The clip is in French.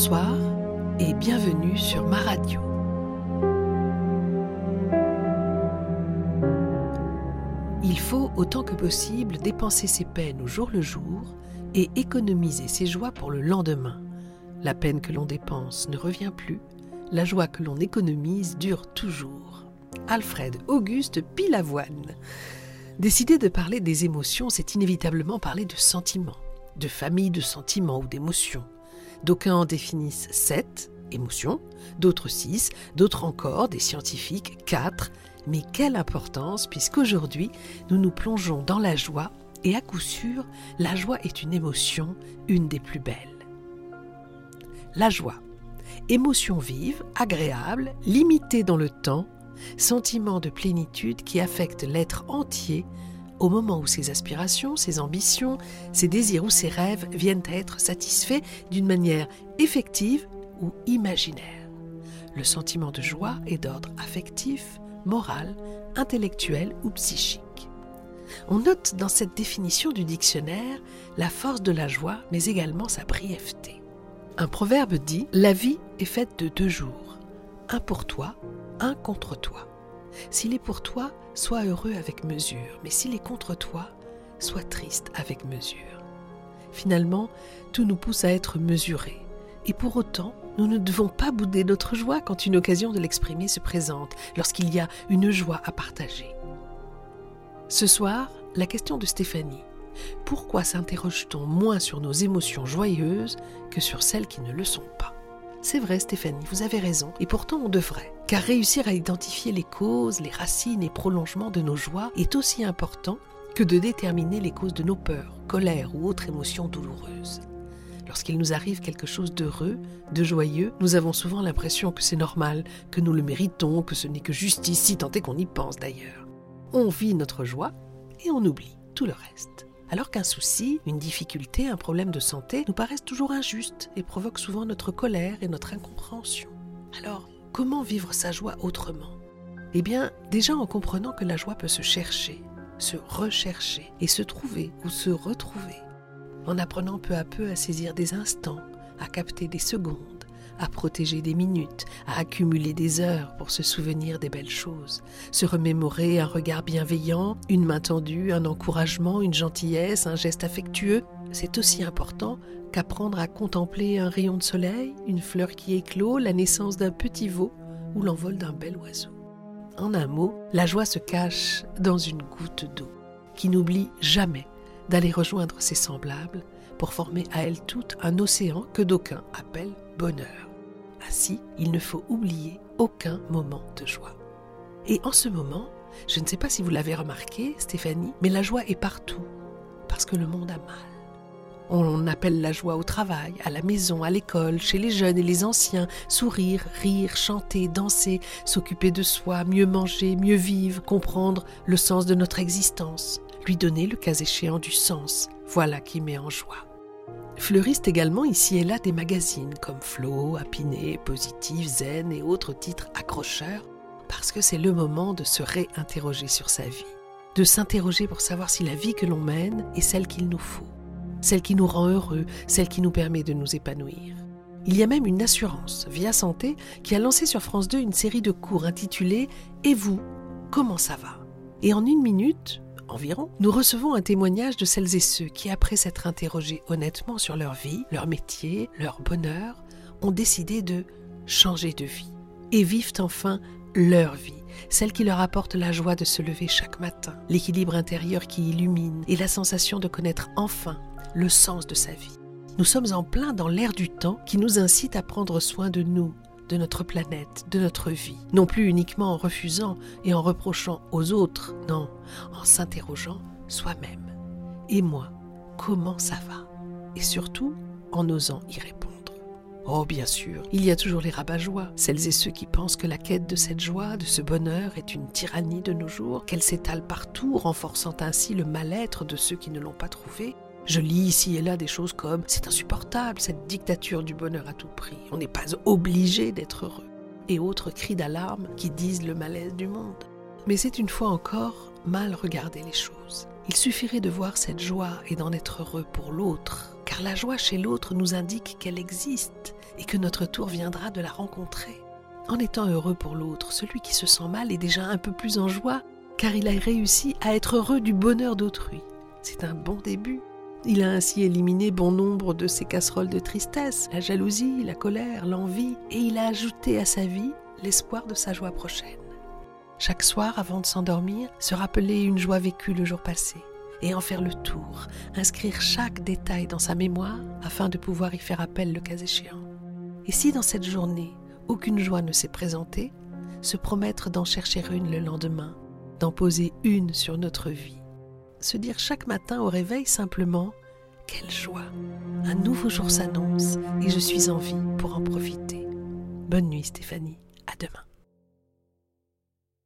Bonsoir et bienvenue sur ma radio. Il faut autant que possible dépenser ses peines au jour le jour et économiser ses joies pour le lendemain. La peine que l'on dépense ne revient plus, la joie que l'on économise dure toujours. Alfred Auguste Pilavoine. Décider de parler des émotions, c'est inévitablement parler de sentiments, de famille de sentiments ou d'émotions. D'aucuns en définissent sept émotions, d'autres six, d'autres encore, des scientifiques quatre. Mais quelle importance, puisqu'aujourd'hui, nous nous plongeons dans la joie, et à coup sûr, la joie est une émotion, une des plus belles. La joie. Émotion vive, agréable, limitée dans le temps, sentiment de plénitude qui affecte l'être entier au moment où ses aspirations, ses ambitions, ses désirs ou ses rêves viennent à être satisfaits d'une manière effective ou imaginaire. Le sentiment de joie est d'ordre affectif, moral, intellectuel ou psychique. On note dans cette définition du dictionnaire la force de la joie, mais également sa brièveté. Un proverbe dit ⁇ La vie est faite de deux jours, un pour toi un contre toi. S'il est pour toi, sois heureux avec mesure, mais s'il est contre toi, sois triste avec mesure. Finalement, tout nous pousse à être mesurés. Et pour autant, nous ne devons pas bouder notre joie quand une occasion de l'exprimer se présente, lorsqu'il y a une joie à partager. Ce soir, la question de Stéphanie. Pourquoi s'interroge-t-on moins sur nos émotions joyeuses que sur celles qui ne le sont pas? C'est vrai Stéphanie, vous avez raison, et pourtant on devrait, car réussir à identifier les causes, les racines et prolongements de nos joies est aussi important que de déterminer les causes de nos peurs, colères ou autres émotions douloureuses. Lorsqu'il nous arrive quelque chose d'heureux, de joyeux, nous avons souvent l'impression que c'est normal, que nous le méritons, que ce n'est que justice, si tant est qu'on y pense d'ailleurs. On vit notre joie et on oublie tout le reste alors qu'un souci, une difficulté, un problème de santé nous paraissent toujours injustes et provoquent souvent notre colère et notre incompréhension. Alors, comment vivre sa joie autrement? Eh bien, déjà en comprenant que la joie peut se chercher, se rechercher et se trouver ou se retrouver, en apprenant peu à peu à saisir des instants, à capter des secondes, à protéger des minutes, à accumuler des heures pour se souvenir des belles choses, se remémorer un regard bienveillant, une main tendue, un encouragement, une gentillesse, un geste affectueux. C'est aussi important qu'apprendre à contempler un rayon de soleil, une fleur qui éclot, la naissance d'un petit veau ou l'envol d'un bel oiseau. En un mot, la joie se cache dans une goutte d'eau qui n'oublie jamais d'aller rejoindre ses semblables pour former à elle toute un océan que d'aucuns appellent bonheur. Ainsi, il ne faut oublier aucun moment de joie. Et en ce moment, je ne sais pas si vous l'avez remarqué, Stéphanie, mais la joie est partout, parce que le monde a mal. On appelle la joie au travail, à la maison, à l'école, chez les jeunes et les anciens, sourire, rire, chanter, danser, s'occuper de soi, mieux manger, mieux vivre, comprendre le sens de notre existence, lui donner le cas échéant du sens, voilà qui met en joie. Fleurissent également ici et là des magazines comme Flo, Apiné, Positif, Zen et autres titres accrocheurs, parce que c'est le moment de se réinterroger sur sa vie, de s'interroger pour savoir si la vie que l'on mène est celle qu'il nous faut, celle qui nous rend heureux, celle qui nous permet de nous épanouir. Il y a même une assurance, Via Santé, qui a lancé sur France 2 une série de cours intitulée Et vous, comment ça va? Et en une minute, nous recevons un témoignage de celles et ceux qui, après s'être interrogés honnêtement sur leur vie, leur métier, leur bonheur, ont décidé de changer de vie et vivent enfin leur vie, celle qui leur apporte la joie de se lever chaque matin, l'équilibre intérieur qui illumine et la sensation de connaître enfin le sens de sa vie. Nous sommes en plein dans l'ère du temps qui nous incite à prendre soin de nous, de notre planète, de notre vie. Non plus uniquement en refusant et en reprochant aux autres, non, en s'interrogeant soi-même. Et moi, comment ça va? Et surtout, en osant y répondre. Oh bien sûr, il y a toujours les rabat-joie, celles et ceux qui pensent que la quête de cette joie, de ce bonheur est une tyrannie de nos jours, qu'elle s'étale partout, renforçant ainsi le mal-être de ceux qui ne l'ont pas trouvé, je lis ici et là des choses comme c'est insupportable cette dictature du bonheur à tout prix, on n'est pas obligé d'être heureux, et autres cris d'alarme qui disent le malaise du monde. Mais c'est une fois encore mal regarder les choses. Il suffirait de voir cette joie et d'en être heureux pour l'autre, car la joie chez l'autre nous indique qu'elle existe et que notre tour viendra de la rencontrer. En étant heureux pour l'autre, celui qui se sent mal est déjà un peu plus en joie, car il a réussi à être heureux du bonheur d'autrui. C'est un bon début. Il a ainsi éliminé bon nombre de ses casseroles de tristesse, la jalousie, la colère, l'envie, et il a ajouté à sa vie l'espoir de sa joie prochaine. Chaque soir, avant de s'endormir, se rappeler une joie vécue le jour passé, et en faire le tour, inscrire chaque détail dans sa mémoire afin de pouvoir y faire appel le cas échéant. Et si dans cette journée, aucune joie ne s'est présentée, se promettre d'en chercher une le lendemain, d'en poser une sur notre vie se dire chaque matin au réveil simplement Quelle joie Un nouveau jour s'annonce et je suis en vie pour en profiter. Bonne nuit Stéphanie, à demain.